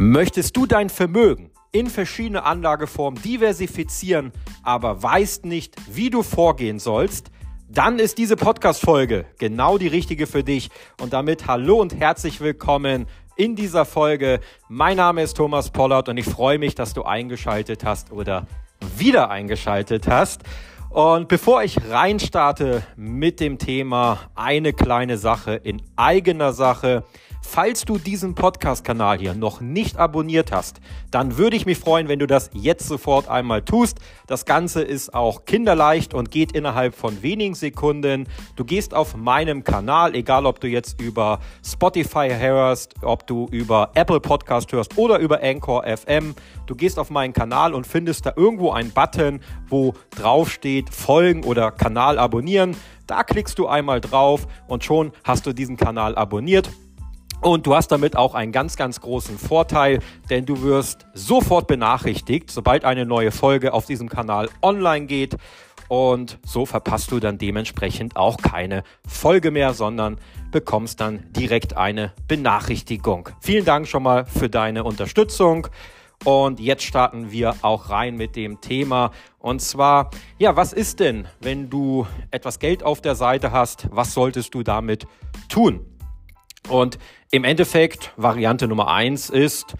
Möchtest du dein Vermögen in verschiedene Anlageformen diversifizieren, aber weißt nicht, wie du vorgehen sollst? Dann ist diese Podcast-Folge genau die richtige für dich. Und damit hallo und herzlich willkommen in dieser Folge. Mein Name ist Thomas Pollard und ich freue mich, dass du eingeschaltet hast oder wieder eingeschaltet hast. Und bevor ich reinstarte mit dem Thema eine kleine Sache in eigener Sache, Falls du diesen Podcast-Kanal hier noch nicht abonniert hast, dann würde ich mich freuen, wenn du das jetzt sofort einmal tust. Das Ganze ist auch kinderleicht und geht innerhalb von wenigen Sekunden. Du gehst auf meinem Kanal, egal ob du jetzt über Spotify hörst, ob du über Apple Podcast hörst oder über Anchor FM. Du gehst auf meinen Kanal und findest da irgendwo einen Button, wo drauf steht Folgen oder Kanal abonnieren. Da klickst du einmal drauf und schon hast du diesen Kanal abonniert. Und du hast damit auch einen ganz, ganz großen Vorteil, denn du wirst sofort benachrichtigt, sobald eine neue Folge auf diesem Kanal online geht. Und so verpasst du dann dementsprechend auch keine Folge mehr, sondern bekommst dann direkt eine Benachrichtigung. Vielen Dank schon mal für deine Unterstützung. Und jetzt starten wir auch rein mit dem Thema. Und zwar, ja, was ist denn, wenn du etwas Geld auf der Seite hast? Was solltest du damit tun? Und im Endeffekt, Variante Nummer eins ist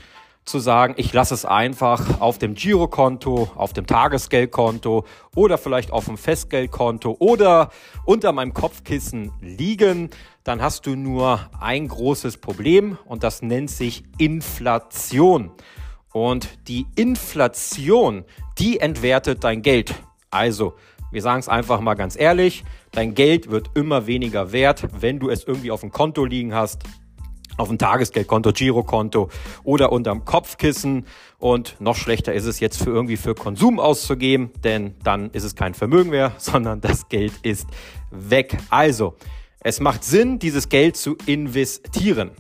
zu sagen, ich lasse es einfach auf dem Girokonto, auf dem Tagesgeldkonto oder vielleicht auf dem Festgeldkonto oder unter meinem Kopfkissen liegen. Dann hast du nur ein großes Problem und das nennt sich Inflation. Und die Inflation, die entwertet dein Geld. Also, wir sagen es einfach mal ganz ehrlich, dein Geld wird immer weniger wert, wenn du es irgendwie auf dem Konto liegen hast, auf dem Tagesgeldkonto, Girokonto oder unterm Kopfkissen. Und noch schlechter ist es jetzt für irgendwie für Konsum auszugeben, denn dann ist es kein Vermögen mehr, sondern das Geld ist weg. Also, es macht Sinn, dieses Geld zu investieren.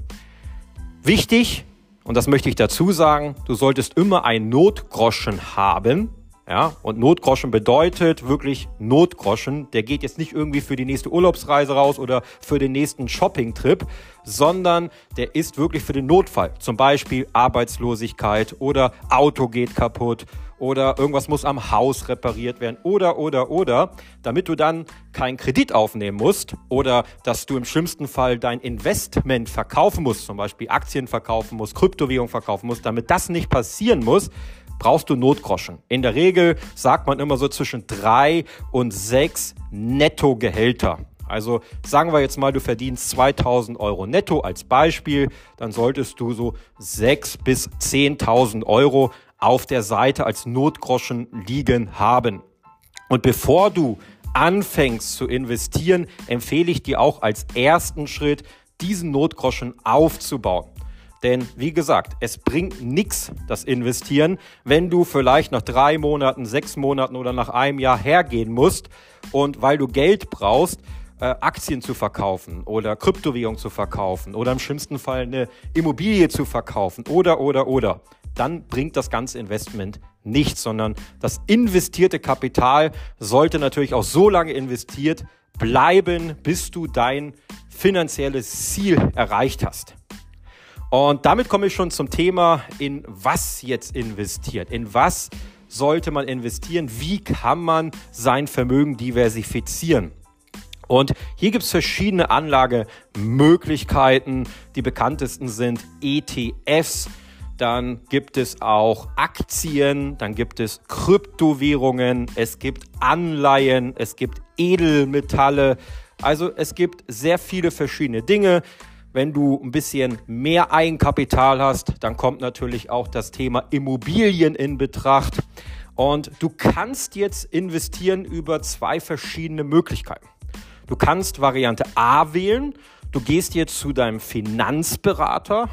Wichtig, und das möchte ich dazu sagen, du solltest immer ein Notgroschen haben, ja, und Notgroschen bedeutet wirklich Notgroschen. Der geht jetzt nicht irgendwie für die nächste Urlaubsreise raus oder für den nächsten Shoppingtrip, sondern der ist wirklich für den Notfall. Zum Beispiel Arbeitslosigkeit oder Auto geht kaputt oder irgendwas muss am Haus repariert werden oder, oder, oder, damit du dann keinen Kredit aufnehmen musst oder dass du im schlimmsten Fall dein Investment verkaufen musst, zum Beispiel Aktien verkaufen musst, Kryptowährung verkaufen musst, damit das nicht passieren muss, brauchst du Notgroschen. In der Regel sagt man immer so zwischen drei und sechs Nettogehälter. Also sagen wir jetzt mal, du verdienst 2000 Euro netto als Beispiel, dann solltest du so 6 bis 10.000 Euro auf der Seite als Notgroschen liegen haben. Und bevor du anfängst zu investieren, empfehle ich dir auch als ersten Schritt, diesen Notgroschen aufzubauen. Denn wie gesagt, es bringt nichts, das Investieren, wenn du vielleicht nach drei Monaten, sechs Monaten oder nach einem Jahr hergehen musst und weil du Geld brauchst, äh, Aktien zu verkaufen oder Kryptowährung zu verkaufen oder im schlimmsten Fall eine Immobilie zu verkaufen oder, oder, oder, dann bringt das ganze Investment nichts, sondern das investierte Kapital sollte natürlich auch so lange investiert bleiben, bis du dein finanzielles Ziel erreicht hast. Und damit komme ich schon zum Thema, in was jetzt investiert, in was sollte man investieren, wie kann man sein Vermögen diversifizieren. Und hier gibt es verschiedene Anlagemöglichkeiten. Die bekanntesten sind ETFs, dann gibt es auch Aktien, dann gibt es Kryptowährungen, es gibt Anleihen, es gibt Edelmetalle. Also es gibt sehr viele verschiedene Dinge. Wenn du ein bisschen mehr Eigenkapital hast, dann kommt natürlich auch das Thema Immobilien in Betracht. Und du kannst jetzt investieren über zwei verschiedene Möglichkeiten. Du kannst Variante A wählen. Du gehst jetzt zu deinem Finanzberater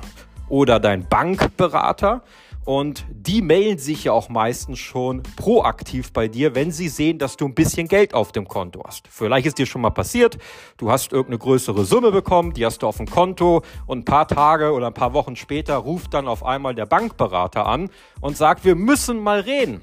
oder dein Bankberater und die melden sich ja auch meistens schon proaktiv bei dir, wenn sie sehen, dass du ein bisschen Geld auf dem Konto hast. Vielleicht ist dir schon mal passiert, du hast irgendeine größere Summe bekommen, die hast du auf dem Konto und ein paar Tage oder ein paar Wochen später ruft dann auf einmal der Bankberater an und sagt, wir müssen mal reden.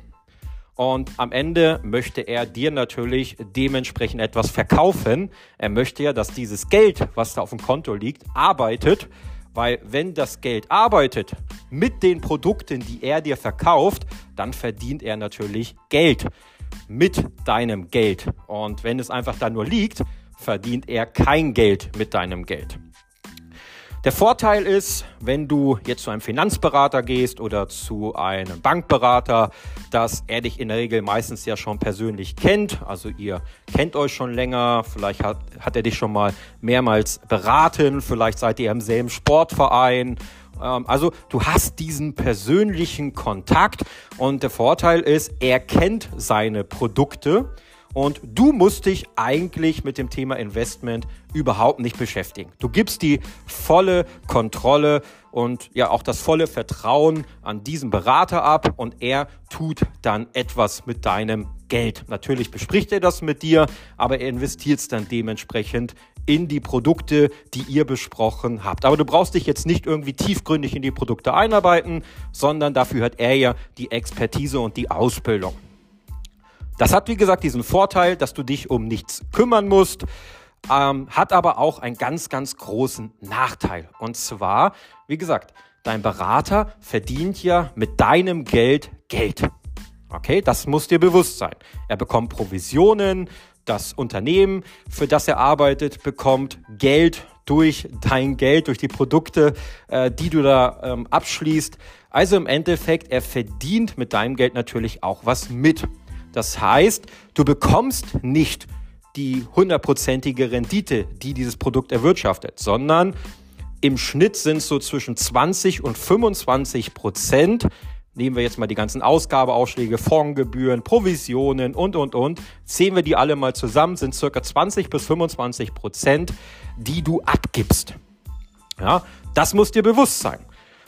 Und am Ende möchte er dir natürlich dementsprechend etwas verkaufen. Er möchte ja, dass dieses Geld, was da auf dem Konto liegt, arbeitet Weil wenn das Geld arbeitet mit den Produkten, die er dir verkauft, dann verdient er natürlich Geld mit deinem Geld. Und wenn es einfach da nur liegt, verdient er kein Geld mit deinem Geld. Der Vorteil ist, wenn du jetzt zu einem Finanzberater gehst oder zu einem Bankberater, dass er dich in der Regel meistens ja schon persönlich kennt. Also ihr kennt euch schon länger, vielleicht hat, hat er dich schon mal mehrmals beraten, vielleicht seid ihr im selben Sportverein. Ähm, also du hast diesen persönlichen Kontakt und der Vorteil ist, er kennt seine Produkte und du musst dich eigentlich mit dem Thema Investment überhaupt nicht beschäftigen. Du gibst die volle Kontrolle und ja auch das volle Vertrauen an diesen Berater ab und er tut dann etwas mit deinem Geld. Natürlich bespricht er das mit dir, aber er investiert es dann dementsprechend in die Produkte, die ihr besprochen habt. Aber du brauchst dich jetzt nicht irgendwie tiefgründig in die Produkte einarbeiten, sondern dafür hat er ja die Expertise und die Ausbildung. Das hat, wie gesagt, diesen Vorteil, dass du dich um nichts kümmern musst, ähm, hat aber auch einen ganz, ganz großen Nachteil. Und zwar, wie gesagt, dein Berater verdient ja mit deinem Geld Geld. Okay, das muss dir bewusst sein. Er bekommt Provisionen, das Unternehmen, für das er arbeitet, bekommt Geld durch dein Geld, durch die Produkte, äh, die du da ähm, abschließt. Also im Endeffekt, er verdient mit deinem Geld natürlich auch was mit. Das heißt, du bekommst nicht die hundertprozentige Rendite, die dieses Produkt erwirtschaftet, sondern im Schnitt sind es so zwischen 20 und 25 Prozent. Nehmen wir jetzt mal die ganzen Ausgabeausschläge, Fondsgebühren, Provisionen und, und, und. Zählen wir die alle mal zusammen, sind circa 20 bis 25 Prozent, die du abgibst. Ja, das muss dir bewusst sein.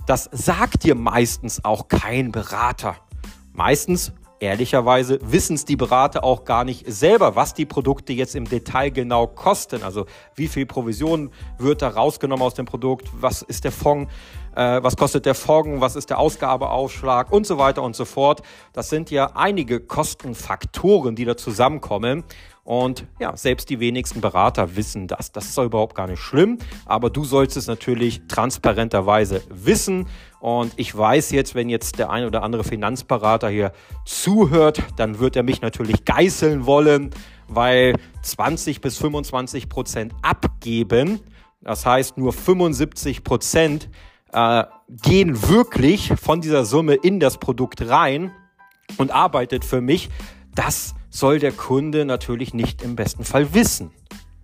Das sagt dir meistens auch kein Berater. Meistens ehrlicherweise wissen es die Berater auch gar nicht selber, was die Produkte jetzt im Detail genau kosten. Also wie viel Provision wird da rausgenommen aus dem Produkt, was ist der Fonds, äh, was kostet der Fonds, was ist der Ausgabeausschlag und so weiter und so fort. Das sind ja einige Kostenfaktoren, die da zusammenkommen. Und ja, selbst die wenigsten Berater wissen das. Das ist überhaupt gar nicht schlimm, aber du sollst es natürlich transparenterweise wissen. Und ich weiß jetzt, wenn jetzt der ein oder andere Finanzberater hier zuhört, dann wird er mich natürlich geißeln wollen, weil 20 bis 25 Prozent abgeben, das heißt nur 75 Prozent äh, gehen wirklich von dieser Summe in das Produkt rein und arbeitet für mich. Das soll der Kunde natürlich nicht im besten Fall wissen.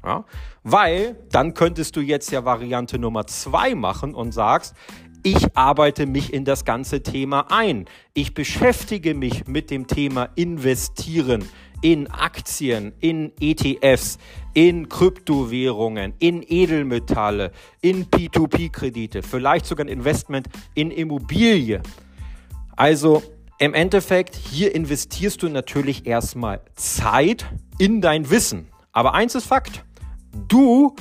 Ja? Weil dann könntest du jetzt ja Variante Nummer zwei machen und sagst, ich arbeite mich in das ganze Thema ein. Ich beschäftige mich mit dem Thema Investieren in Aktien, in ETFs, in Kryptowährungen, in Edelmetalle, in P2P-Kredite, vielleicht sogar ein Investment in Immobilie. Also im Endeffekt, hier investierst du natürlich erstmal Zeit in dein Wissen. Aber eins ist Fakt. Du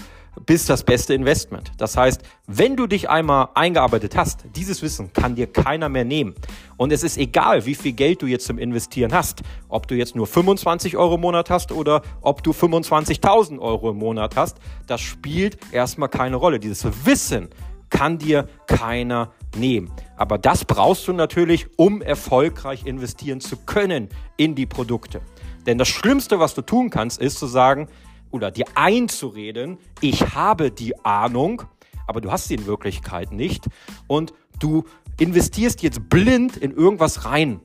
bist das beste Investment. Das heißt, wenn du dich einmal eingearbeitet hast, dieses Wissen kann dir keiner mehr nehmen. Und es ist egal, wie viel Geld du jetzt zum Investieren hast. Ob du jetzt nur 25 Euro im Monat hast oder ob du 25.000 Euro im Monat hast, das spielt erstmal keine Rolle. Dieses Wissen kann dir keiner nehmen. Aber das brauchst du natürlich, um erfolgreich investieren zu können in die Produkte. Denn das Schlimmste, was du tun kannst, ist zu sagen oder dir einzureden, ich habe die Ahnung, aber du hast sie in Wirklichkeit nicht und du investierst jetzt blind in irgendwas rein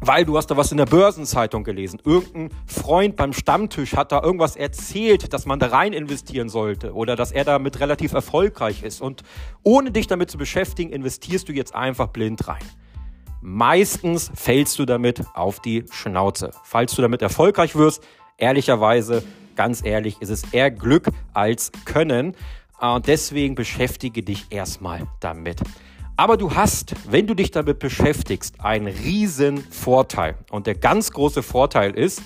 weil du hast da was in der Börsenzeitung gelesen. Irgendein Freund beim Stammtisch hat da irgendwas erzählt, dass man da rein investieren sollte oder dass er damit relativ erfolgreich ist. Und ohne dich damit zu beschäftigen, investierst du jetzt einfach blind rein. Meistens fällst du damit auf die Schnauze. Falls du damit erfolgreich wirst, ehrlicherweise, ganz ehrlich, ist es eher Glück als Können. Und deswegen beschäftige dich erstmal damit. Aber du hast, wenn du dich damit beschäftigst, einen riesen Vorteil. Und der ganz große Vorteil ist,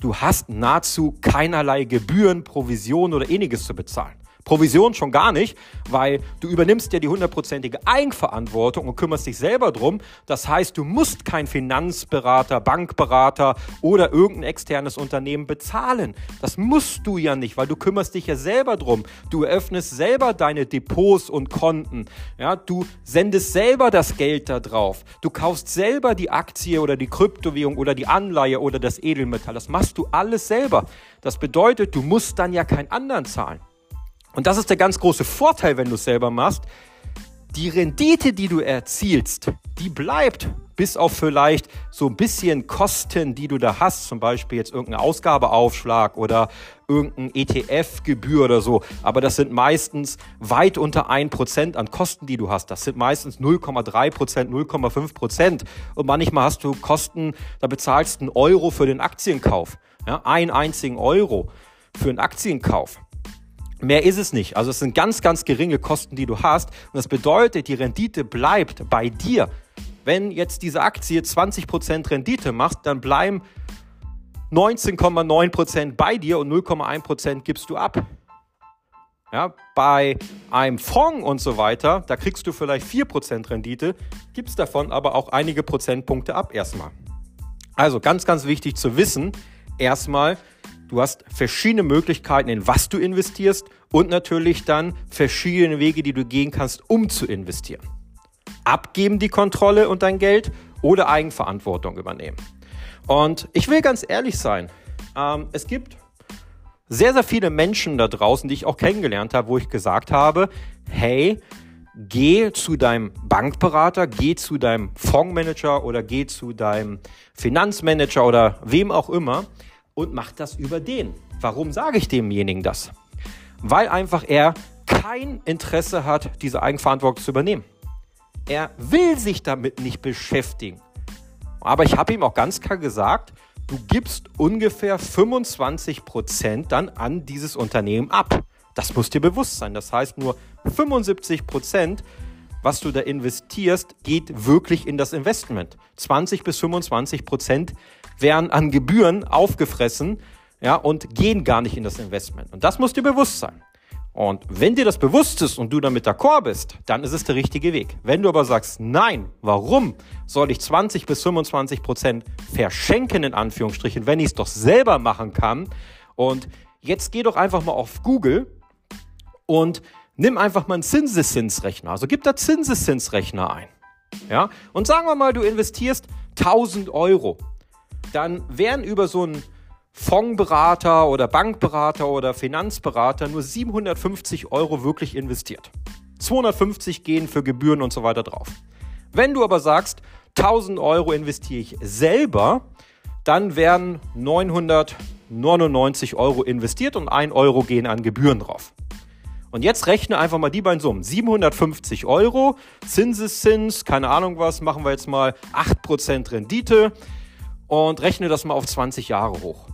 du hast nahezu keinerlei Gebühren, Provision oder ähnliches zu bezahlen. Provision schon gar nicht, weil du übernimmst ja die hundertprozentige Eigenverantwortung und kümmerst dich selber drum. Das heißt, du musst kein Finanzberater, Bankberater oder irgendein externes Unternehmen bezahlen. Das musst du ja nicht, weil du kümmerst dich ja selber drum. Du eröffnest selber deine Depots und Konten. Ja, du sendest selber das Geld da drauf. Du kaufst selber die Aktie oder die Kryptowährung oder die Anleihe oder das Edelmetall. Das machst du alles selber. Das bedeutet, du musst dann ja keinen anderen zahlen. Und das ist der ganz große Vorteil, wenn du es selber machst. Die Rendite, die du erzielst, die bleibt bis auf vielleicht so ein bisschen Kosten, die du da hast, zum Beispiel jetzt irgendein Ausgabeaufschlag oder irgendein ETF-Gebühr oder so. Aber das sind meistens weit unter 1% an Kosten, die du hast. Das sind meistens 0,3%, 0,5%. Und manchmal hast du Kosten, da bezahlst du einen Euro für den Aktienkauf. Ja, einen einzigen Euro für einen Aktienkauf. Mehr ist es nicht. Also es sind ganz, ganz geringe Kosten, die du hast. Und das bedeutet, die Rendite bleibt bei dir. Wenn jetzt diese Aktie 20% Rendite macht, dann bleiben 19,9% bei dir und 0,1% gibst du ab. Ja, bei einem Fonds und so weiter, da kriegst du vielleicht 4% Rendite, gibst davon aber auch einige Prozentpunkte ab erstmal. Also ganz, ganz wichtig zu wissen, erstmal, Du hast verschiedene Möglichkeiten, in was du investierst und natürlich dann verschiedene Wege, die du gehen kannst, um zu investieren. Abgeben die Kontrolle und dein Geld oder Eigenverantwortung übernehmen. Und ich will ganz ehrlich sein, ähm, es gibt sehr, sehr viele Menschen da draußen, die ich auch kennengelernt habe, wo ich gesagt habe, hey, geh zu deinem Bankberater, geh zu deinem Fondsmanager oder geh zu deinem Finanzmanager oder wem auch immer und macht das über den. Warum sage ich demjenigen das? Weil einfach er kein Interesse hat, diese Eigenverantwortung zu übernehmen. Er will sich damit nicht beschäftigen. Aber ich habe ihm auch ganz klar gesagt, du gibst ungefähr 25 Prozent dann an dieses Unternehmen ab. Das muss dir bewusst sein. Das heißt, nur 75 Prozent, was du da investierst, geht wirklich in das Investment. 20 bis 25 Prozent werden an Gebühren aufgefressen ja, und gehen gar nicht in das Investment. Und das muss dir bewusst sein. Und wenn dir das bewusst ist und du damit d'accord bist, dann ist es der richtige Weg. Wenn du aber sagst, nein, warum soll ich 20 bis 25 Prozent verschenken, in Anführungsstrichen, wenn ich es doch selber machen kann? Und jetzt geh doch einfach mal auf Google und nimm einfach mal einen Zinseszinsrechner. Also gib da Zinseszinsrechner ein. Ja? Und sagen wir mal, du investierst 1000 Euro dann werden über so einen Fondsberater oder Bankberater oder Finanzberater nur 750 Euro wirklich investiert. 250 gehen für Gebühren und so weiter drauf. Wenn du aber sagst, 1000 Euro investiere ich selber, dann werden 999 Euro investiert und 1 Euro gehen an Gebühren drauf. Und jetzt rechne einfach mal die beiden Summen. 750 Euro, Zinseszins, keine Ahnung was, machen wir jetzt mal 8% Rendite und rechne das mal auf 20 Jahre hoch.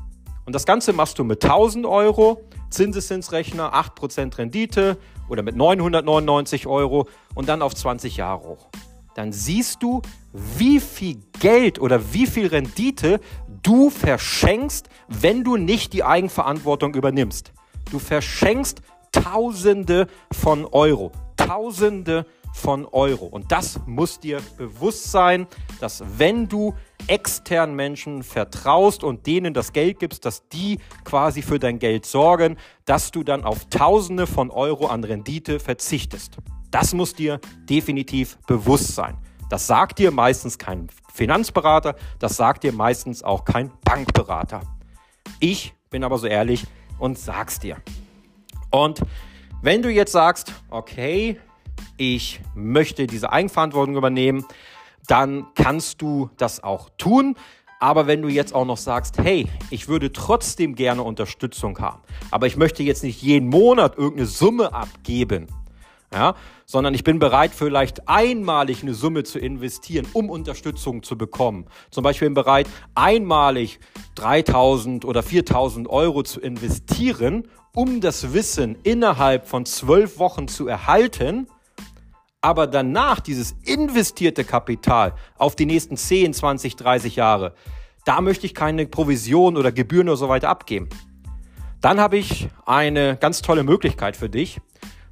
Und das Ganze machst du mit 1000 Euro, Zinseszinsrechner, 8% Rendite oder mit 999 Euro und dann auf 20 Jahre hoch. Dann siehst du, wie viel Geld oder wie viel Rendite du verschenkst, wenn du nicht die Eigenverantwortung übernimmst. Du verschenkst Tausende von Euro. Tausende von Euro. Und das muss dir bewusst sein, dass wenn du externen Menschen vertraust und denen das Geld gibst, dass die quasi für dein Geld sorgen, dass du dann auf Tausende von Euro an Rendite verzichtest. Das muss dir definitiv bewusst sein. Das sagt dir meistens kein Finanzberater, das sagt dir meistens auch kein Bankberater. Ich bin aber so ehrlich und sag's dir. Und wenn du jetzt sagst, okay, ich möchte diese Eigenverantwortung übernehmen, dann kannst du das auch tun. Aber wenn du jetzt auch noch sagst, hey, ich würde trotzdem gerne Unterstützung haben, aber ich möchte jetzt nicht jeden Monat irgendeine Summe abgeben, ja, sondern ich bin bereit, vielleicht einmalig eine Summe zu investieren, um Unterstützung zu bekommen. Zum Beispiel bin ich bereit, einmalig 3000 oder 4000 Euro zu investieren, um das Wissen innerhalb von zwölf Wochen zu erhalten aber danach dieses investierte Kapital auf die nächsten 10, 20, 30 Jahre, da möchte ich keine Provision oder Gebühren oder so weiter abgeben. Dann habe ich eine ganz tolle Möglichkeit für dich,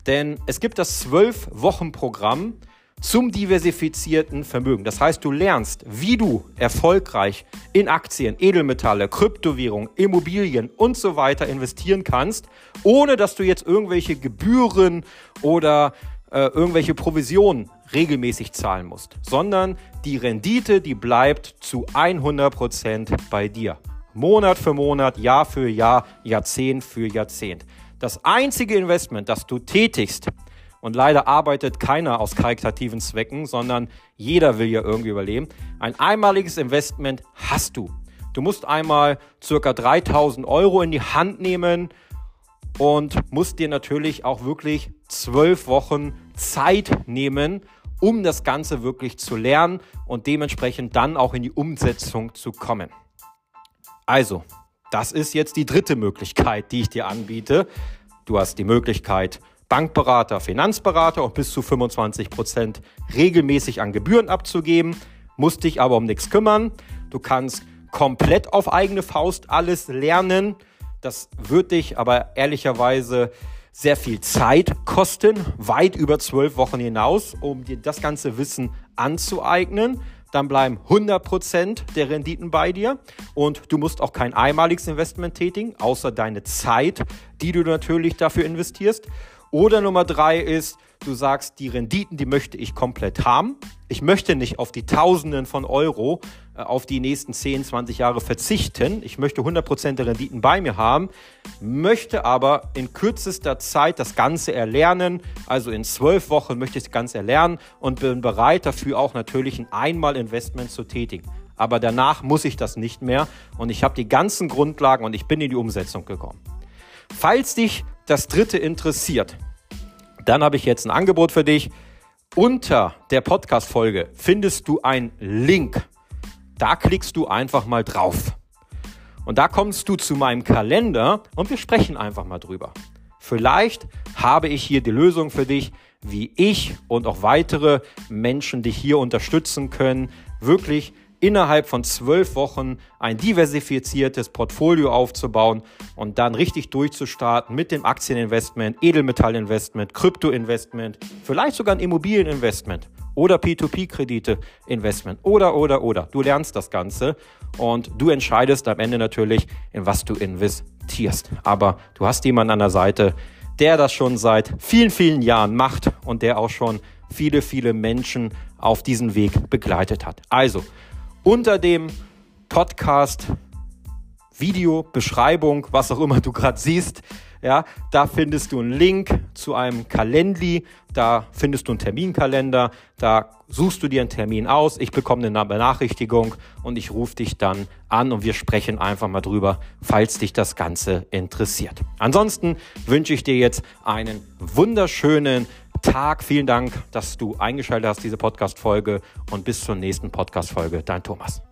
denn es gibt das 12-Wochen-Programm zum diversifizierten Vermögen. Das heißt, du lernst, wie du erfolgreich in Aktien, Edelmetalle, Kryptowährungen, Immobilien und so weiter investieren kannst, ohne dass du jetzt irgendwelche Gebühren oder äh, irgendwelche Provisionen regelmäßig zahlen musst, sondern die Rendite, die bleibt zu 100% bei dir. Monat für Monat, Jahr für Jahr, Jahrzehnt für Jahrzehnt. Das einzige Investment, das du tätigst, und leider arbeitet keiner aus karitativen Zwecken, sondern jeder will ja irgendwie überleben. Ein einmaliges Investment hast du. Du musst einmal circa 3000 Euro in die Hand nehmen und musst dir natürlich auch wirklich zwölf Wochen Zeit nehmen, um das Ganze wirklich zu lernen und dementsprechend dann auch in die Umsetzung zu kommen. Also, das ist jetzt die dritte Möglichkeit, die ich dir anbiete. Du hast die Möglichkeit, Bankberater, Finanzberater und bis zu 25 Prozent regelmäßig an Gebühren abzugeben, musst dich aber um nichts kümmern. Du kannst komplett auf eigene Faust alles lernen. Das wird dich aber ehrlicherweise sehr viel Zeit kosten, weit über zwölf Wochen hinaus, um dir das ganze Wissen anzueignen dann bleiben 100% der Renditen bei dir und du musst auch kein einmaliges Investment tätigen, außer deine Zeit, die du natürlich dafür investierst. Oder Nummer drei ist, du sagst, die Renditen, die möchte ich komplett haben. Ich möchte nicht auf die Tausenden von Euro auf die nächsten 10, 20 Jahre verzichten. Ich möchte 100% der Renditen bei mir haben, möchte aber in kürzester Zeit das Ganze erlernen. Also in zwölf Wochen möchte ich das Ganze erlernen und bin bereit dafür auch natürlich ein Einmal-Investment zu tätigen. Aber danach muss ich das nicht mehr und ich habe die ganzen Grundlagen und ich bin in die Umsetzung gekommen. Falls dich das dritte interessiert, dann habe ich jetzt ein Angebot für dich. Unter der Podcast-Folge findest du einen Link. Da klickst du einfach mal drauf. Und da kommst du zu meinem Kalender und wir sprechen einfach mal drüber. Vielleicht habe ich hier die Lösung für dich, wie ich und auch weitere Menschen dich hier unterstützen können, wirklich innerhalb von zwölf Wochen ein diversifiziertes Portfolio aufzubauen und dann richtig durchzustarten mit dem Aktieninvestment, Edelmetallinvestment, Kryptoinvestment, vielleicht sogar ein Immobilieninvestment oder P2P-Kredite, Investment oder, oder, oder. Du lernst das Ganze und du entscheidest am Ende natürlich, in was du investierst. Aber du hast jemanden an der Seite, der das schon seit vielen, vielen Jahren macht und der auch schon viele, viele Menschen auf diesen Weg begleitet hat. Also, unter dem Podcast, Video, Beschreibung, was auch immer du gerade siehst, ja, da findest du einen Link zu einem Kalendli, da findest du einen Terminkalender, da suchst du dir einen Termin aus, ich bekomme eine Benachrichtigung und ich rufe dich dann an und wir sprechen einfach mal drüber, falls dich das Ganze interessiert. Ansonsten wünsche ich dir jetzt einen wunderschönen Tag. Vielen Dank, dass du eingeschaltet hast, diese Podcast-Folge. Und bis zur nächsten Podcast-Folge. Dein Thomas.